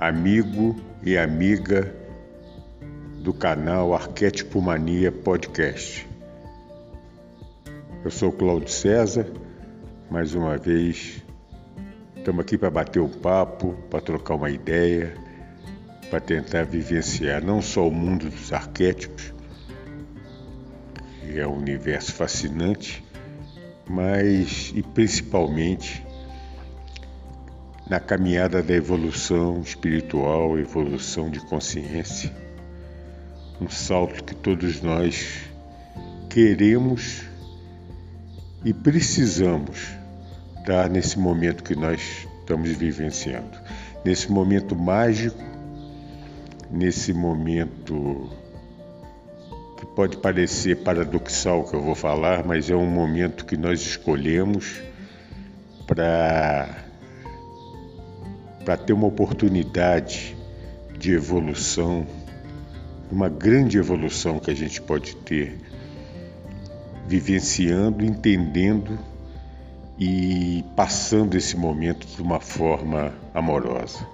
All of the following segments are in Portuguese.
amigo e amiga do canal Arquétipo Mania Podcast. Eu sou Cláudio César, mais uma vez estamos aqui para bater um papo, para trocar uma ideia, para tentar vivenciar não só o mundo dos arquétipos, que é um universo fascinante, mas e principalmente na caminhada da evolução espiritual, evolução de consciência. Um salto que todos nós queremos e precisamos dar nesse momento que nós estamos vivenciando. Nesse momento mágico, nesse momento que pode parecer paradoxal que eu vou falar, mas é um momento que nós escolhemos para para ter uma oportunidade de evolução, uma grande evolução que a gente pode ter, vivenciando, entendendo e passando esse momento de uma forma amorosa.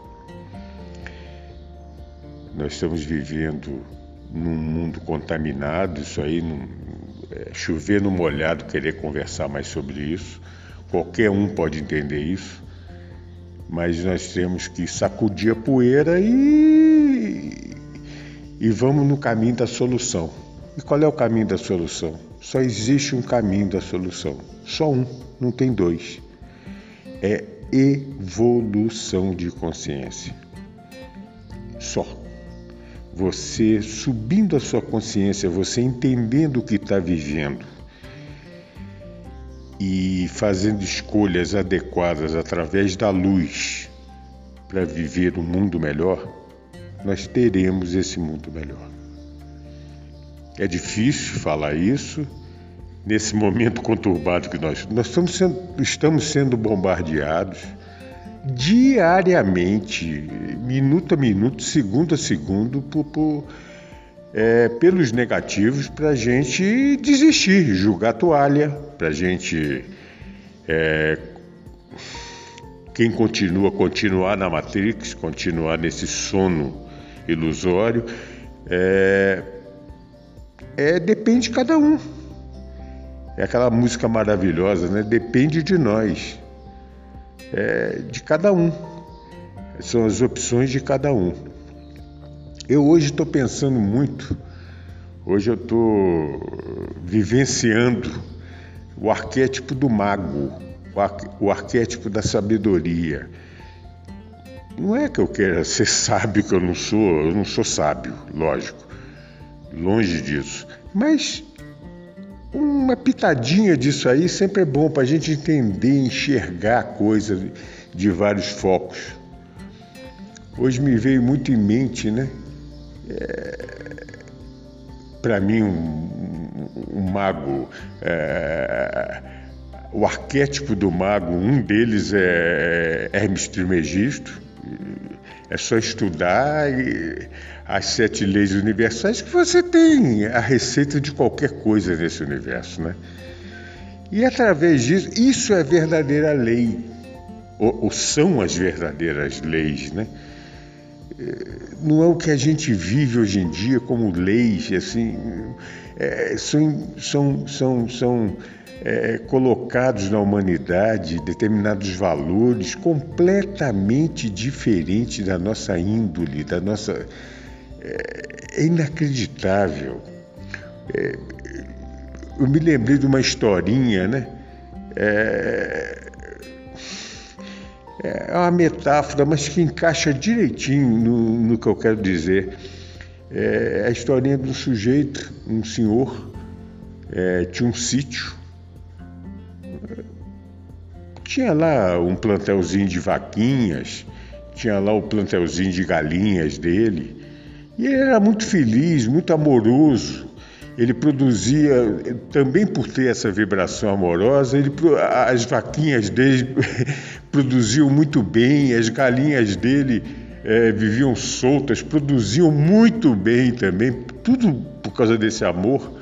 Nós estamos vivendo num mundo contaminado, isso aí, não, é, chover no molhado, querer conversar mais sobre isso. Qualquer um pode entender isso mas nós temos que sacudir a poeira e, e vamos no caminho da solução. E qual é o caminho da solução? Só existe um caminho da solução, só um, não tem dois. É evolução de consciência. Só. Você subindo a sua consciência, você entendendo o que está vivendo, e fazendo escolhas adequadas através da luz para viver um mundo melhor, nós teremos esse mundo melhor. É difícil falar isso nesse momento conturbado que nós, nós estamos, sendo, estamos sendo bombardeados diariamente, minuto a minuto, segundo a segundo, por, por é, pelos negativos para a gente desistir, julgar toalha, para a gente. É, quem continua, continuar na Matrix, continuar nesse sono ilusório, é, é, depende de cada um. É aquela música maravilhosa, né? Depende de nós, é, de cada um. São as opções de cada um. Eu hoje estou pensando muito, hoje eu estou vivenciando o arquétipo do mago, o arquétipo da sabedoria. Não é que eu queira ser sábio, que eu não sou, eu não sou sábio, lógico, longe disso. Mas uma pitadinha disso aí sempre é bom para a gente entender, enxergar a coisa de vários focos. Hoje me veio muito em mente, né? É, para mim, um, um mago, é, o arquétipo do mago, um deles é Hermes Trismegisto. É só estudar as sete leis universais que você tem a receita de qualquer coisa nesse universo, né? E através disso, isso é verdadeira lei, ou, ou são as verdadeiras leis, né? Não é o que a gente vive hoje em dia como leis, assim, é, são, são, são, são é, colocados na humanidade determinados valores completamente diferentes da nossa índole, da nossa. É, é inacreditável. É, eu me lembrei de uma historinha, né? É, é uma metáfora, mas que encaixa direitinho no, no que eu quero dizer. É a historinha de um sujeito, um senhor, é, tinha um sítio, tinha lá um plantelzinho de vaquinhas, tinha lá o plantelzinho de galinhas dele. E ele era muito feliz, muito amoroso. Ele produzia, também por ter essa vibração amorosa, ele, as vaquinhas dele produziam muito bem, as galinhas dele é, viviam soltas, produziam muito bem também, tudo por causa desse amor.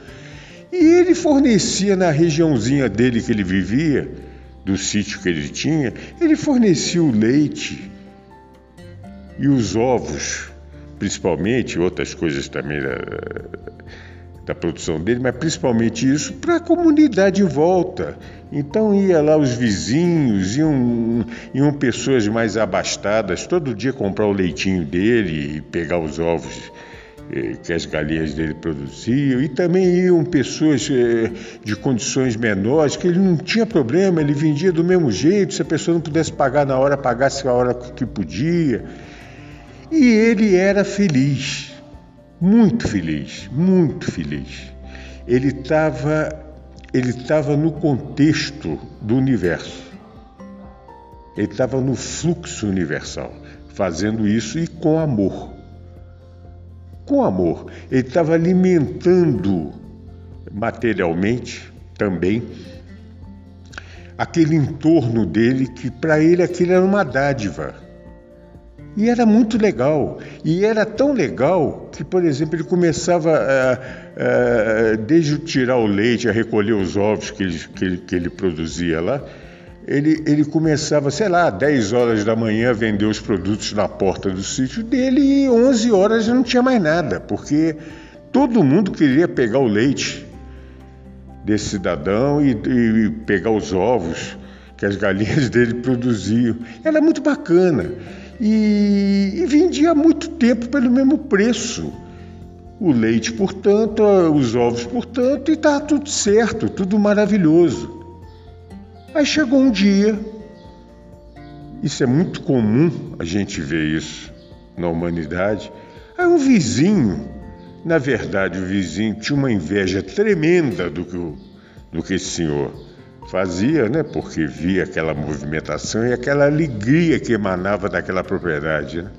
E ele fornecia na regiãozinha dele que ele vivia, do sítio que ele tinha, ele fornecia o leite e os ovos, principalmente, outras coisas também da, da produção dele, mas principalmente isso para a comunidade em volta. Então ia lá os vizinhos, iam, iam pessoas mais abastadas todo dia comprar o leitinho dele e pegar os ovos eh, que as galinhas dele produziam, e também iam pessoas eh, de condições menores, que ele não tinha problema, ele vendia do mesmo jeito, se a pessoa não pudesse pagar na hora, pagasse a hora que podia. E ele era feliz, muito feliz, muito feliz. Ele estava ele estava no contexto do universo. Ele estava no fluxo universal, fazendo isso e com amor com amor. Ele estava alimentando materialmente também aquele entorno dele que para ele aquilo era uma dádiva. E era muito legal. E era tão legal que, por exemplo, ele começava, a, a, desde tirar o leite, a recolher os ovos que ele, que ele, que ele produzia lá, ele, ele começava, sei lá, 10 horas da manhã a vender os produtos na porta do sítio dele e 11 horas não tinha mais nada, porque todo mundo queria pegar o leite desse cidadão e, e pegar os ovos que as galinhas dele produziam. Era muito bacana e, e vendia muito tempo pelo mesmo preço. O leite, portanto, os ovos, portanto, e está tudo certo, tudo maravilhoso. Aí chegou um dia, isso é muito comum a gente ver isso na humanidade. Aí um vizinho, na verdade o vizinho tinha uma inveja tremenda do que, do que esse senhor fazia, né? Porque via aquela movimentação e aquela alegria que emanava daquela propriedade. Né?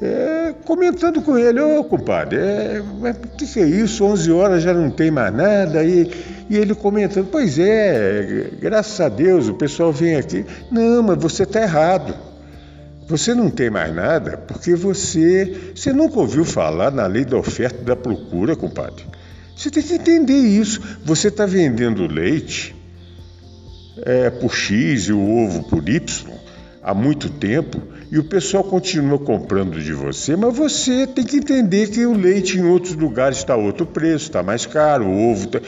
É, comentando com ele, ô oh, compadre, é, o que, que, é isso? 11 horas já não tem mais nada. E, e ele comentando, pois é, graças a Deus o pessoal vem aqui. Não, mas você está errado. Você não tem mais nada porque você, você nunca ouviu falar na lei da oferta e da procura, compadre. Você tem que entender isso. Você está vendendo leite é, por X e o ovo por Y há muito tempo e o pessoal continua comprando de você, mas você tem que entender que o leite em outros lugares está outro preço, está mais caro, o ovo está.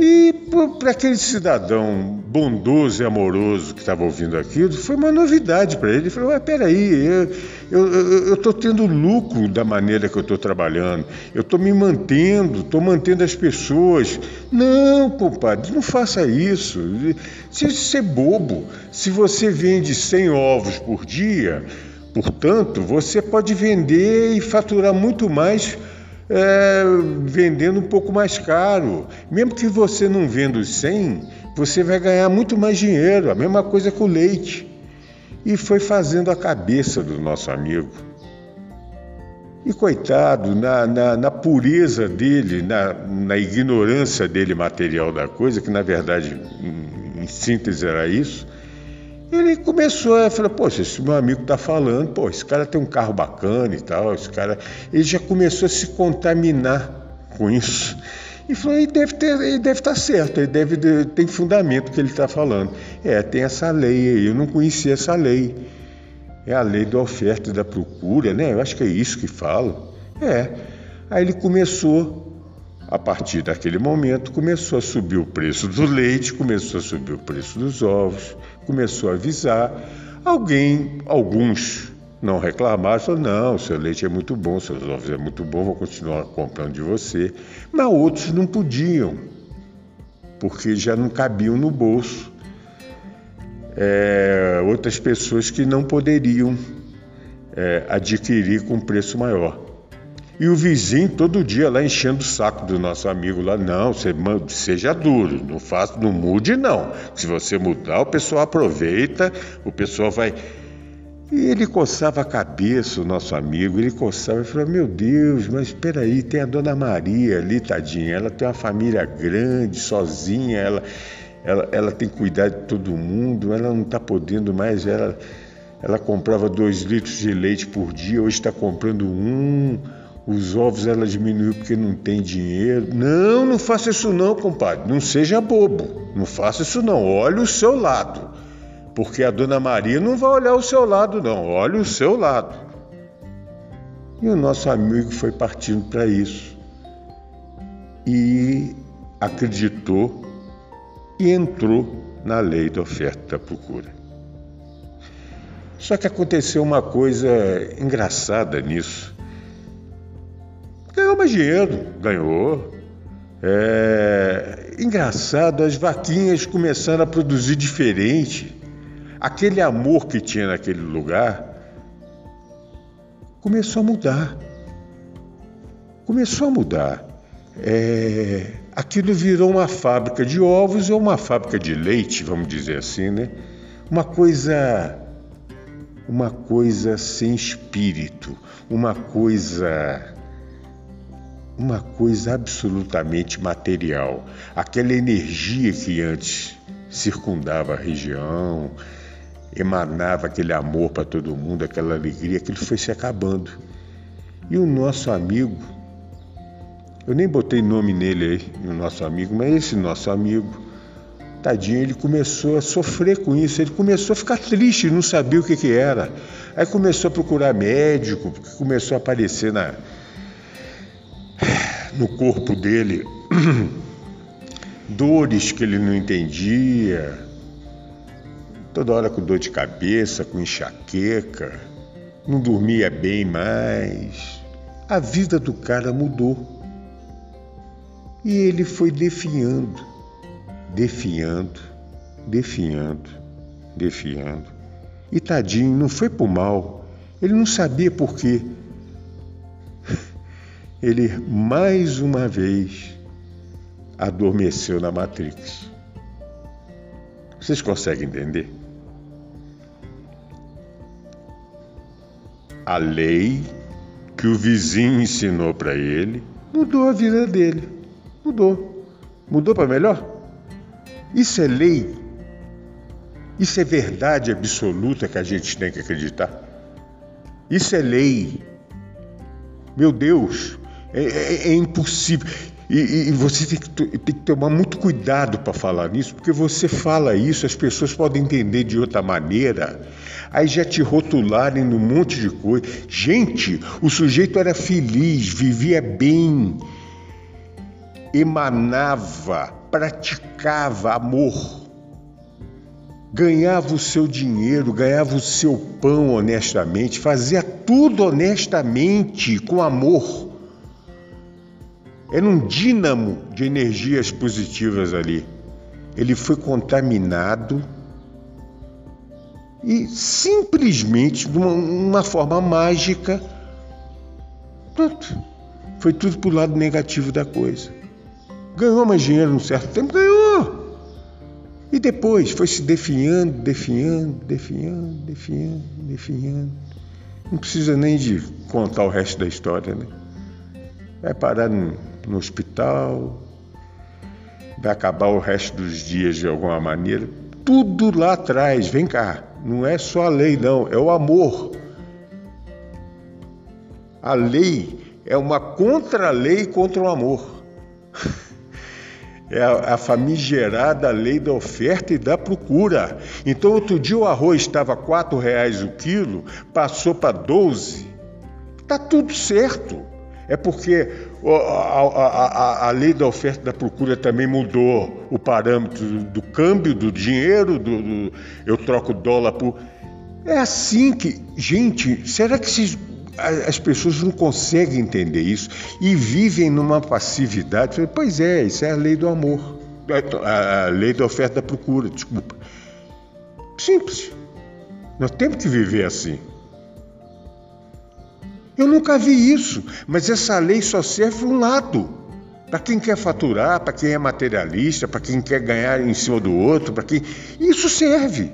E para aquele cidadão bondoso e amoroso que estava ouvindo aquilo, foi uma novidade para ele. Ele falou: Mas peraí, eu estou tendo lucro da maneira que eu estou trabalhando, eu estou me mantendo, estou mantendo as pessoas. Não, compadre, não faça isso. Isso é bobo. Se você vende 100 ovos por dia, portanto, você pode vender e faturar muito mais é, vendendo um pouco mais caro. Mesmo que você não venda os 100, você vai ganhar muito mais dinheiro. A mesma coisa com o leite. E foi fazendo a cabeça do nosso amigo. E coitado, na, na, na pureza dele, na, na, ignorância dele material da coisa, que na verdade, em, em síntese era isso, ele começou a falar, poxa, esse meu amigo está falando, pô, esse cara tem um carro bacana e tal, esse cara. Ele já começou a se contaminar com isso. E falou, ele deve, ter, ele deve estar tá certo, ele deve tem fundamento que ele está falando. É, tem essa lei aí, eu não conhecia essa lei. É a lei da oferta e da procura, né? Eu acho que é isso que fala. É. Aí ele começou a partir daquele momento, começou a subir o preço do leite, começou a subir o preço dos ovos, começou a avisar. Alguém, alguns não reclamaram, falaram, não, seu leite é muito bom, seus ovos é muito bom, vou continuar comprando de você. Mas outros não podiam, porque já não cabiam no bolso. É, outras pessoas que não poderiam é, adquirir com preço maior. E o vizinho todo dia lá enchendo o saco do nosso amigo lá, não, você, seja duro, não faça, não mude não. Se você mudar, o pessoal aproveita, o pessoal vai. E ele coçava a cabeça, o nosso amigo, ele coçava e falou: Meu Deus, mas espera aí, tem a dona Maria ali, tadinha, ela tem uma família grande, sozinha, ela, ela, ela tem que cuidar de todo mundo, ela não está podendo mais, ela, ela comprava dois litros de leite por dia, hoje está comprando um, os ovos ela diminuiu porque não tem dinheiro. Não, não faça isso não, compadre, não seja bobo, não faça isso não, olhe o seu lado porque a dona Maria não vai olhar o seu lado, não, olha o seu lado. E o nosso amigo foi partindo para isso e acreditou e entrou na lei da oferta e da procura. Só que aconteceu uma coisa engraçada nisso. Ganhou mais dinheiro, ganhou. É... Engraçado, as vaquinhas começaram a produzir diferente aquele amor que tinha naquele lugar começou a mudar. Começou a mudar. É, aquilo virou uma fábrica de ovos ou uma fábrica de leite, vamos dizer assim, né? Uma coisa uma coisa sem espírito, uma coisa uma coisa absolutamente material. Aquela energia que antes circundava a região, emanava aquele amor para todo mundo, aquela alegria, aquilo foi se acabando. E o nosso amigo, eu nem botei nome nele aí, o nosso amigo, mas esse nosso amigo, tadinho, ele começou a sofrer com isso, ele começou a ficar triste, não sabia o que, que era. Aí começou a procurar médico, porque começou a aparecer na, no corpo dele dores que ele não entendia, toda hora com dor de cabeça, com enxaqueca, não dormia bem mais. A vida do cara mudou. E ele foi definhando, definhando, definhando, definhando. E tadinho, não foi por mal. Ele não sabia por quê. Ele mais uma vez adormeceu na Matrix. Vocês conseguem entender? a lei que o vizinho ensinou para ele mudou a vida dele. Mudou. Mudou para melhor? Isso é lei. Isso é verdade absoluta que a gente tem que acreditar. Isso é lei. Meu Deus, é, é, é impossível. E, e, você tem que, tem que tomar muito cuidado para falar nisso, porque você fala isso, as pessoas podem entender de outra maneira, aí já te rotularem num monte de coisa. Gente, o sujeito era feliz, vivia bem, emanava, praticava amor, ganhava o seu dinheiro, ganhava o seu pão honestamente, fazia tudo honestamente, com amor. Era um dínamo de energias positivas ali. Ele foi contaminado e simplesmente, de uma, uma forma mágica, pronto, foi tudo para o lado negativo da coisa. Ganhou mais dinheiro num certo tempo? Ganhou! E depois foi se definhando, definhando, definhando, definhando, definhando. Não precisa nem de contar o resto da história, né? Vai parar no, no hospital, vai acabar o resto dos dias de alguma maneira. Tudo lá atrás, vem cá, não é só a lei, não, é o amor. A lei é uma contra-lei contra o amor. É a, famigerada lei da oferta e da procura. Então, outro dia o arroz estava R$ reais o quilo, passou para 12. Tá tudo certo. É porque a, a, a, a, lei da oferta e da procura também mudou o parâmetro do, do câmbio, do dinheiro, do, do, eu troco dólar por. É assim que. Gente, será que se, as pessoas não conseguem entender isso e vivem numa passividade? Pois é, isso é a lei do amor, a, lei da oferta e da procura, desculpa. Simples. Nós temos que viver assim. Eu nunca vi isso, mas essa lei só serve um lado. Para quem quer faturar, para quem é materialista, para quem quer ganhar em cima do outro, para quem. Isso serve.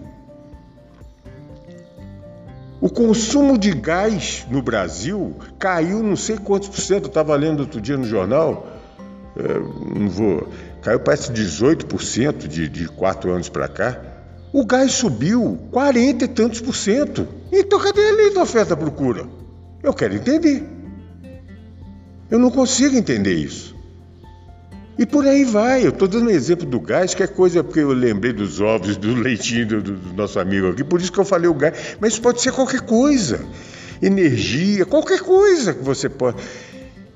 O consumo de gás no Brasil caiu não sei quantos por cento. Eu estava lendo outro dia no jornal, é, não vou. Caiu parece 18% de, de quatro anos para cá. O gás subiu 40 e tantos por cento. Então cadê a lei da oferta procura? Eu quero entender. Eu não consigo entender isso. E por aí vai. Eu estou dando um exemplo do gás, que é coisa porque eu lembrei dos ovos, do leitinho do, do, nosso amigo aqui, por isso que eu falei o gás. Mas pode ser qualquer coisa. Energia, qualquer coisa que você pode.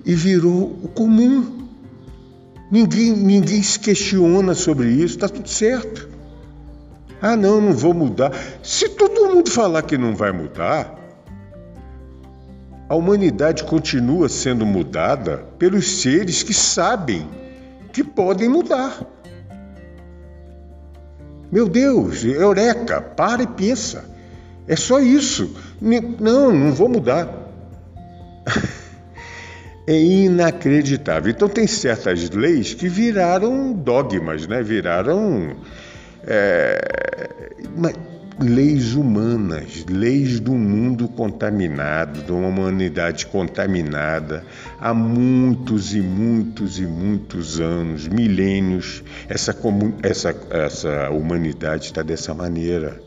E virou o comum. Ninguém, ninguém se questiona sobre isso, está tudo certo. Ah, não, não vou mudar. Se todo mundo falar que não vai mudar, a humanidade continua sendo mudada pelos seres que sabem que podem mudar. Meu Deus, eureka, para e pensa. É só isso. Não, não vou mudar. É inacreditável. Então tem certas leis que viraram dogmas, né? Viraram é, leis humanas, leis do mundo contaminado, de uma humanidade contaminada há muitos e muitos e muitos anos, milênios. Essa, essa, essa humanidade está dessa maneira.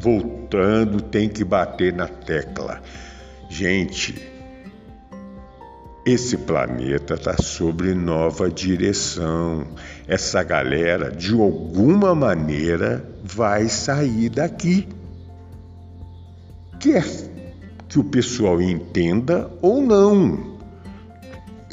Voltando, tem que bater na tecla. Gente, esse planeta está sobre nova direção. Essa galera, de alguma maneira, vai sair daqui. Quer que o pessoal entenda ou não.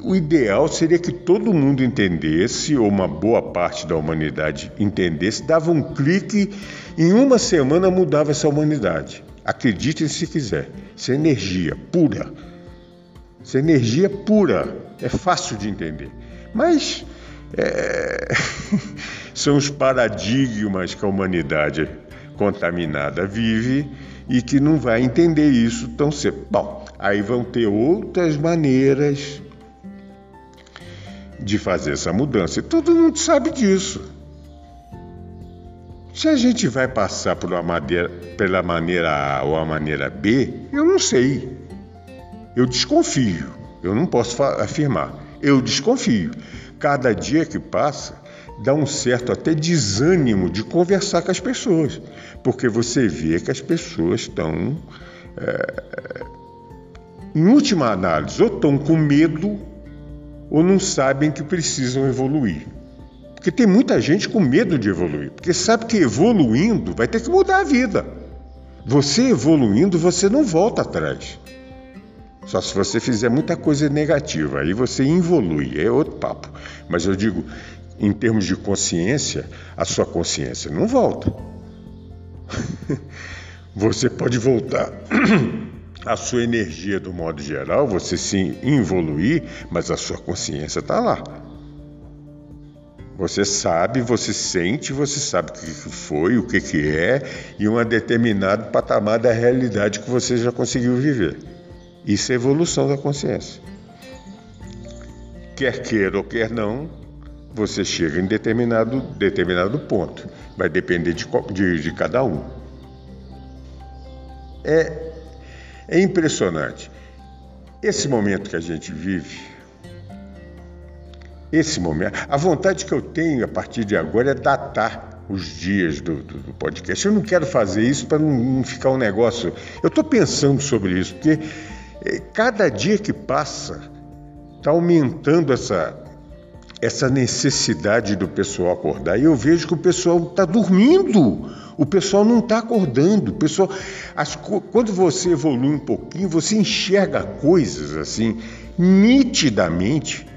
O ideal seria que todo mundo entendesse, ou uma boa parte da humanidade entendesse, dava um clique, em uma semana mudava essa humanidade. Acreditem se quiser. Isso é energia pura isso é energia pura, é fácil de entender. Mas é... são os paradigmas que a humanidade contaminada vive e que não vai entender isso tão cedo. Bom, aí vão ter outras maneiras de fazer essa mudança. E todo mundo sabe disso. Se a gente vai passar por uma maneira, pela maneira A ou a maneira B, eu não sei. Eu desconfio, eu não posso afirmar, eu desconfio. Cada dia que passa, dá um certo até desânimo de conversar com as pessoas, porque você vê que as pessoas estão, é, em última análise, ou estão com medo ou não sabem que precisam evoluir. Porque tem muita gente com medo de evoluir, porque sabe que evoluindo vai ter que mudar a vida. Você evoluindo, você não volta atrás. Só se você fizer muita coisa negativa, aí você evolui, é outro papo. Mas eu digo, em termos de consciência, a sua consciência não volta. você pode voltar a sua energia do modo geral, você sim evoluir, mas a sua consciência está lá. Você sabe, você sente, você sabe o que foi, o que é, e um determinado patamar da realidade que você já conseguiu viver. Isso é evolução da consciência. Quer queira ou quer não, você chega em determinado, determinado ponto. Vai depender de, de, de cada um. É, é impressionante. Esse momento que a gente vive, esse momento, a vontade que eu tenho a partir de agora é datar os dias do, do, do podcast. Eu não quero fazer isso para não, não, ficar um negócio. Eu estou pensando sobre isso, porque cada dia que passa está aumentando essa, essa necessidade do pessoal acordar. E eu vejo que o pessoal está dormindo, o pessoal não está acordando. O pessoal, as, quando você evolui um pouquinho, você enxerga coisas assim nitidamente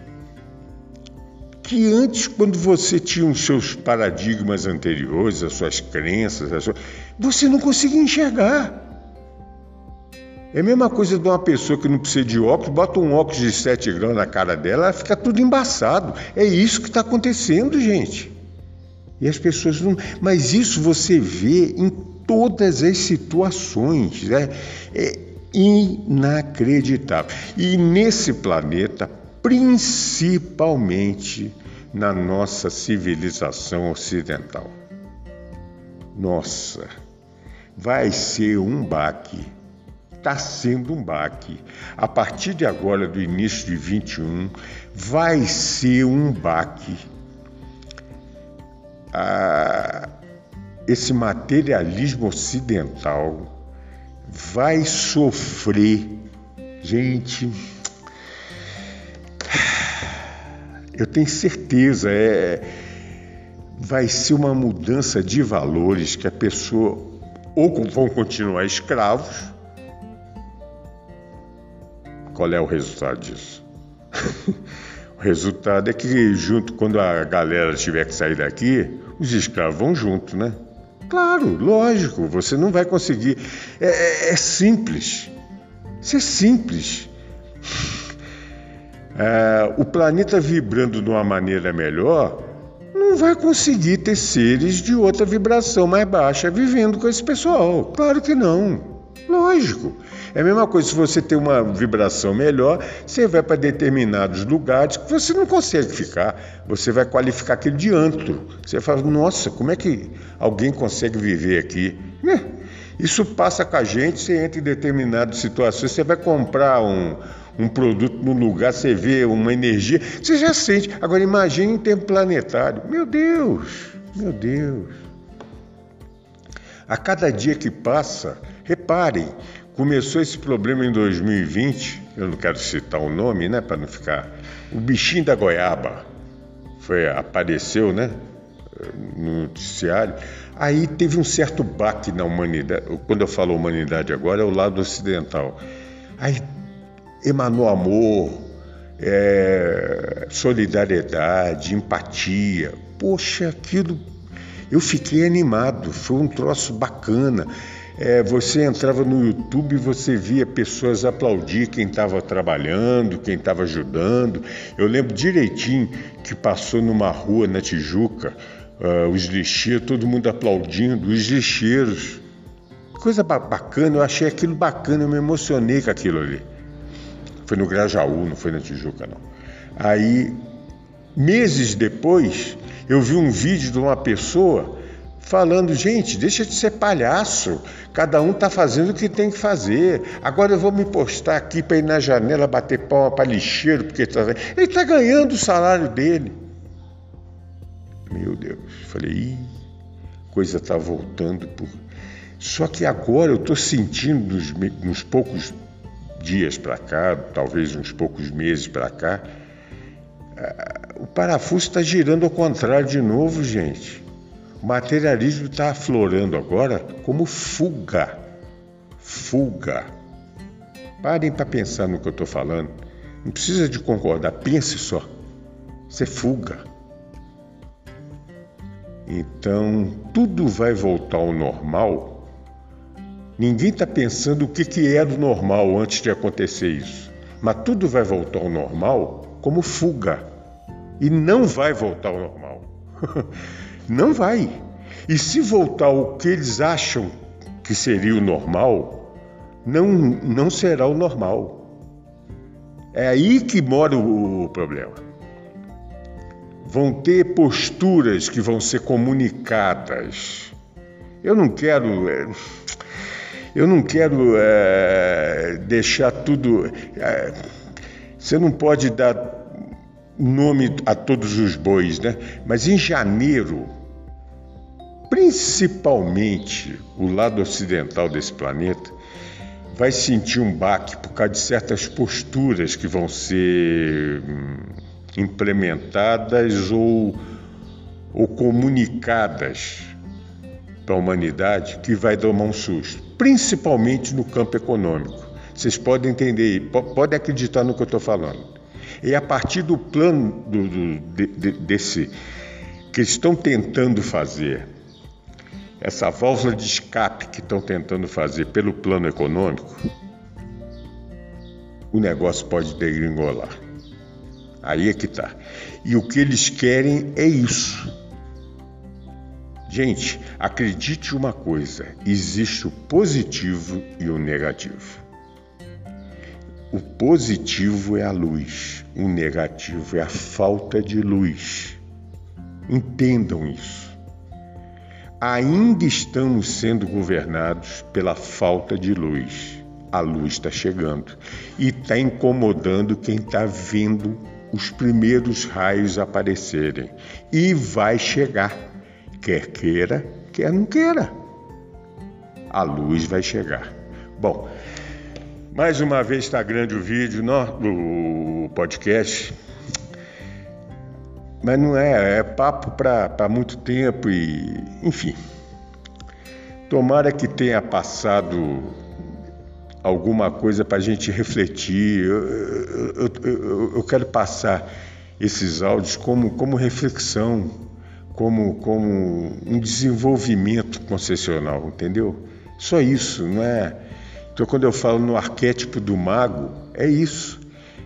que antes, quando você tinha os seus paradigmas anteriores, as suas crenças, as suas, você não conseguia enxergar. É a mesma coisa de uma pessoa que não precisa de óculos, bota um óculos de 7 graus na cara dela, ela fica tudo embaçado. É isso que está acontecendo, gente. E as pessoas não. Mas isso você vê em todas as situações. Né? É inacreditável. E nesse planeta, principalmente na nossa civilização ocidental. Nossa, vai ser um baque. Está sendo um baque. A partir de agora, do início de 21, vai ser um baque. Ah, esse materialismo ocidental vai sofrer. Gente, eu tenho certeza, é, vai ser uma mudança de valores que a pessoa ou vão continuar escravos. Qual é o resultado disso? o resultado é que junto quando a galera tiver que sair daqui, os escravos vão junto, né? Claro, lógico, você não vai conseguir. É, é, é simples. Isso é simples. É, o planeta vibrando de uma maneira melhor não vai conseguir ter seres de outra vibração mais baixa vivendo com esse pessoal. Claro que não. Lógico. É a mesma coisa se você tem uma vibração melhor, você vai para determinados lugares que você não consegue ficar. Você vai qualificar aquele de antro. Você fala, nossa, como é que alguém consegue viver aqui? É, isso passa com a gente, você entra em determinadas situações, você vai comprar um, um produto no lugar, você vê uma energia, você já sente. Agora imagine em tempo planetário. Meu Deus, meu Deus. A cada dia que passa, reparem, Começou esse problema em 2020, eu não quero citar o nome, né, para não ficar. O bichinho da goiaba foi apareceu, né, no noticiário. Aí teve um certo baque na humanidade. Quando eu falo humanidade agora é o lado ocidental. Aí emanou amor, é, solidariedade, empatia. Poxa, aquilo eu fiquei animado, foi um troço bacana. É, você entrava no YouTube e você via pessoas aplaudir quem estava trabalhando, quem estava ajudando. Eu lembro direitinho que passou numa rua na Tijuca, uh, os lixeiros, todo mundo aplaudindo, os lixeiros. Coisa bacana, eu achei aquilo bacana, eu me emocionei com aquilo ali. Foi no Grajaú, não foi na Tijuca, não. Aí, meses depois, eu vi um vídeo de uma pessoa falando, gente, deixa de ser palhaço. Cada um está fazendo o que tem que fazer. Agora eu vou me postar aqui para ir na janela bater palma para lixeiro, porque tá... ele está ganhando o salário dele. Meu Deus, falei, Ih, coisa está voltando. Por... Só que agora eu estou sentindo, nos, nos poucos dias para cá, talvez uns poucos meses para cá, o parafuso está girando ao contrário de novo, gente. O materialismo está aflorando agora como fuga. Fuga. Parem para pensar no que eu estou falando. Não precisa de concordar, pense só. É fuga. Então, tudo vai voltar ao normal. Ninguém está pensando o que, que era o normal antes de acontecer isso. Mas tudo vai voltar ao normal como fuga. E não vai voltar ao normal. Não vai. E se voltar ao que eles acham que seria o normal, não, não será o normal. É aí que mora o, o problema. Vão ter posturas que vão ser comunicadas. Eu não quero. É, eu não quero é, deixar tudo. É, você não pode dar nome a todos os bois, né? Mas em janeiro, principalmente o lado ocidental desse planeta, vai sentir um baque por causa de certas posturas que vão ser hum, implementadas ou, ou comunicadas para a humanidade que vai tomar um susto, principalmente no campo econômico. Vocês podem entender, podem acreditar no que eu estou falando. E a partir do plano do, do, de, desse que estão tentando fazer, essa válvula de escape que estão tentando fazer pelo plano econômico, o negócio pode degringolar. Aí é que tá. E o que eles querem é isso. Gente, acredite uma coisa: existe o positivo e o negativo. O positivo é a luz, o negativo é a falta de luz. Entendam isso. ainda estamos sendo governados pela falta de luz. A luz está chegando e está incomodando quem está vendo os primeiros raios aparecerem. E vai chegar, quer queira, quer não queira. A luz vai chegar. Bom, mais uma vez está grande o vídeo, no, o podcast. Mas não é, é papo para muito tempo e, enfim. Tomara que tenha passado alguma coisa para a gente refletir. Eu, eu, eu, eu, quero passar esses áudios como, como reflexão, como, como um desenvolvimento concessional, entendeu? Só isso, não é? Então, quando eu falo no arquétipo do mago, é isso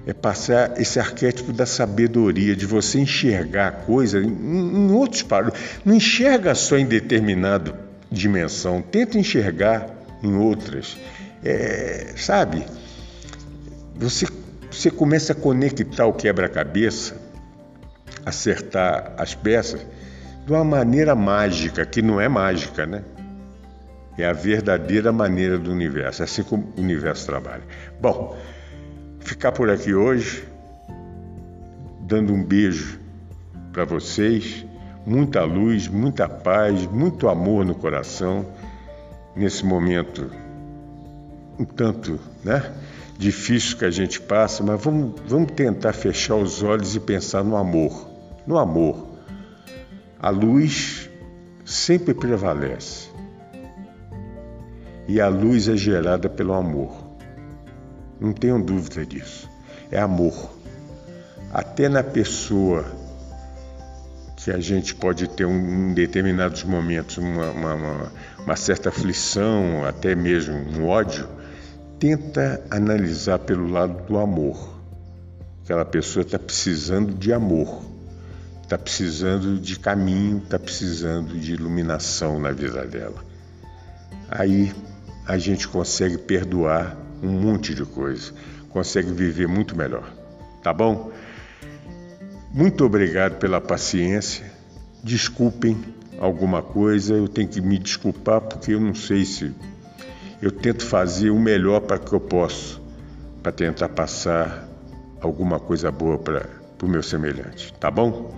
é passar esse arquétipo da sabedoria, de você enxergar a coisa em, em outros parâmetros. Não enxerga só em determinada dimensão, tenta enxergar em outras. É, sabe? Você, você começa a conectar o quebra-cabeça, acertar as peças de uma maneira mágica, que não é mágica, né? É a verdadeira maneira do universo, é assim como o universo trabalha. Bom, ficar por aqui hoje, dando um beijo para vocês, muita luz, muita paz, muito amor no coração, nesse momento um tanto né, difícil que a gente passa, mas vamos, vamos tentar fechar os olhos e pensar no amor. No amor. A luz sempre prevalece. E a luz é gerada pelo amor. Não tenham dúvida disso. É amor. Até na pessoa que a gente pode ter um, em determinados momentos uma, uma, uma, uma certa aflição, até mesmo um ódio, tenta analisar pelo lado do amor. Aquela pessoa está precisando de amor, está precisando de caminho, está precisando de iluminação na vida dela. Aí a gente consegue perdoar um monte de coisa, consegue viver muito melhor. Tá bom? Muito obrigado pela paciência. Desculpem alguma coisa, eu tenho que me desculpar porque eu não sei se eu tento fazer o melhor para que eu posso, para tentar passar alguma coisa boa para o meu semelhante, tá bom?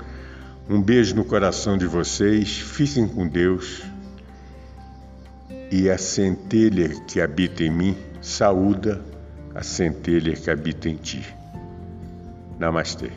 Um beijo no coração de vocês, fiquem com Deus e a centelha que habita em mim saúda a centelha que habita em ti. Namastê.